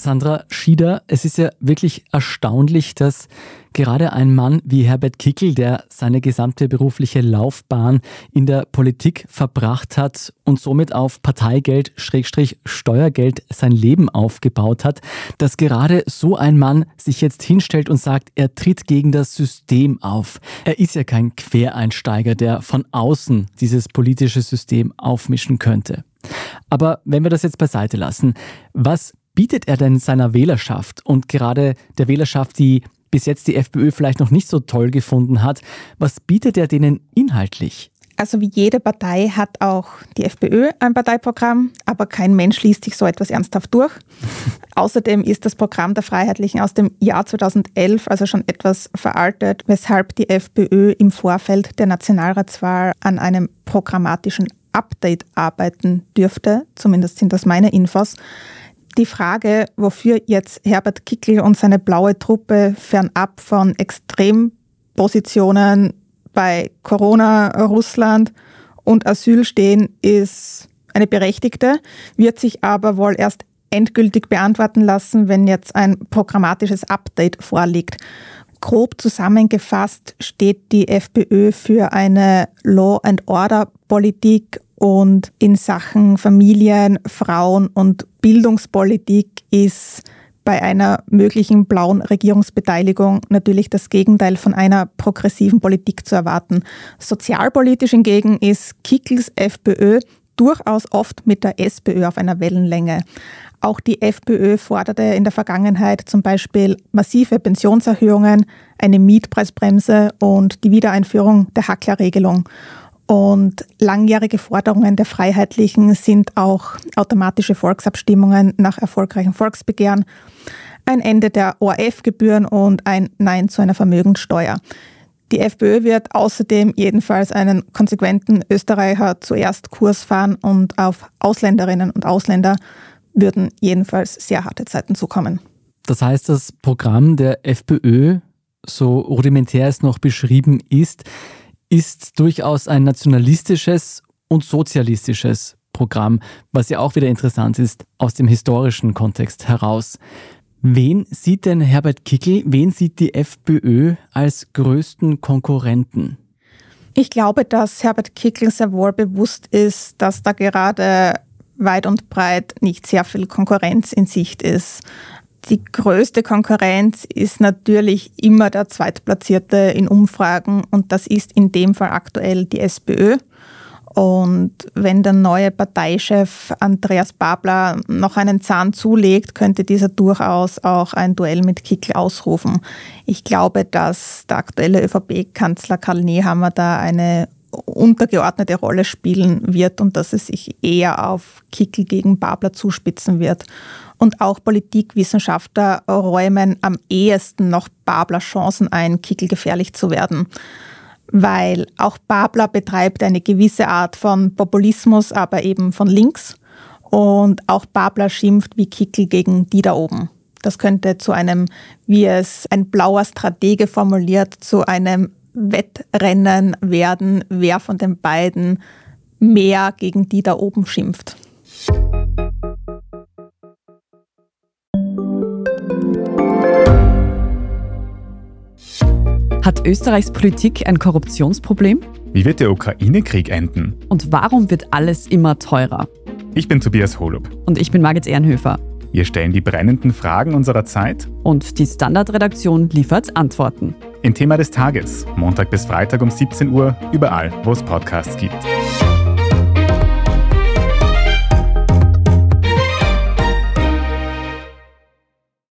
Sandra Schieder, es ist ja wirklich erstaunlich, dass gerade ein Mann wie Herbert Kickel, der seine gesamte berufliche Laufbahn in der Politik verbracht hat und somit auf Parteigeld, Schrägstrich Steuergeld sein Leben aufgebaut hat, dass gerade so ein Mann sich jetzt hinstellt und sagt, er tritt gegen das System auf. Er ist ja kein Quereinsteiger, der von außen dieses politische System aufmischen könnte. Aber wenn wir das jetzt beiseite lassen, was bietet er denn seiner Wählerschaft und gerade der Wählerschaft, die bis jetzt die FPÖ vielleicht noch nicht so toll gefunden hat, was bietet er denen inhaltlich? Also wie jede Partei hat auch die FPÖ ein Parteiprogramm, aber kein Mensch liest sich so etwas ernsthaft durch. Außerdem ist das Programm der Freiheitlichen aus dem Jahr 2011, also schon etwas veraltet, weshalb die FPÖ im Vorfeld der Nationalratswahl an einem programmatischen Update arbeiten dürfte. Zumindest sind das meine Infos die Frage, wofür jetzt Herbert Kickl und seine blaue Truppe fernab von Extrempositionen bei Corona, Russland und Asyl stehen, ist eine berechtigte, wird sich aber wohl erst endgültig beantworten lassen, wenn jetzt ein programmatisches Update vorliegt. Grob zusammengefasst steht die FPÖ für eine Law and Order Politik und in Sachen Familien, Frauen und Bildungspolitik ist bei einer möglichen blauen Regierungsbeteiligung natürlich das Gegenteil von einer progressiven Politik zu erwarten. Sozialpolitisch hingegen ist Kickels FPÖ durchaus oft mit der SPÖ auf einer Wellenlänge. Auch die FPÖ forderte in der Vergangenheit zum Beispiel massive Pensionserhöhungen, eine Mietpreisbremse und die Wiedereinführung der Hacklerregelung. Und langjährige Forderungen der Freiheitlichen sind auch automatische Volksabstimmungen nach erfolgreichen Volksbegehren, ein Ende der ORF-Gebühren und ein Nein zu einer Vermögenssteuer. Die FPÖ wird außerdem jedenfalls einen konsequenten Österreicher zuerst Kurs fahren und auf Ausländerinnen und Ausländer würden jedenfalls sehr harte Zeiten zukommen. Das heißt, das Programm der FPÖ, so rudimentär es noch beschrieben ist, ist durchaus ein nationalistisches und sozialistisches Programm, was ja auch wieder interessant ist aus dem historischen Kontext heraus. Wen sieht denn Herbert Kickel, wen sieht die FPÖ als größten Konkurrenten? Ich glaube, dass Herbert Kickel sehr wohl bewusst ist, dass da gerade weit und breit nicht sehr viel Konkurrenz in Sicht ist. Die größte Konkurrenz ist natürlich immer der Zweitplatzierte in Umfragen und das ist in dem Fall aktuell die SPÖ. Und wenn der neue Parteichef Andreas Babler noch einen Zahn zulegt, könnte dieser durchaus auch ein Duell mit Kickl ausrufen. Ich glaube, dass der aktuelle ÖVP-Kanzler Karl Nehammer da eine untergeordnete Rolle spielen wird und dass es sich eher auf Kickl gegen Babler zuspitzen wird. Und auch Politikwissenschaftler räumen am ehesten noch Babler Chancen ein, Kickl gefährlich zu werden. Weil auch Babler betreibt eine gewisse Art von Populismus, aber eben von links. Und auch Babler schimpft wie Kickl gegen die da oben. Das könnte zu einem, wie es ein blauer Stratege formuliert, zu einem Wettrennen werden, wer von den beiden mehr gegen die da oben schimpft. Hat Österreichs Politik ein Korruptionsproblem? Wie wird der Ukraine-Krieg enden? Und warum wird alles immer teurer? Ich bin Tobias Holub. Und ich bin Margit Ehrenhöfer. Wir stellen die brennenden Fragen unserer Zeit. Und die Standardredaktion liefert Antworten. Im Thema des Tages, Montag bis Freitag um 17 Uhr, überall, wo es Podcasts gibt.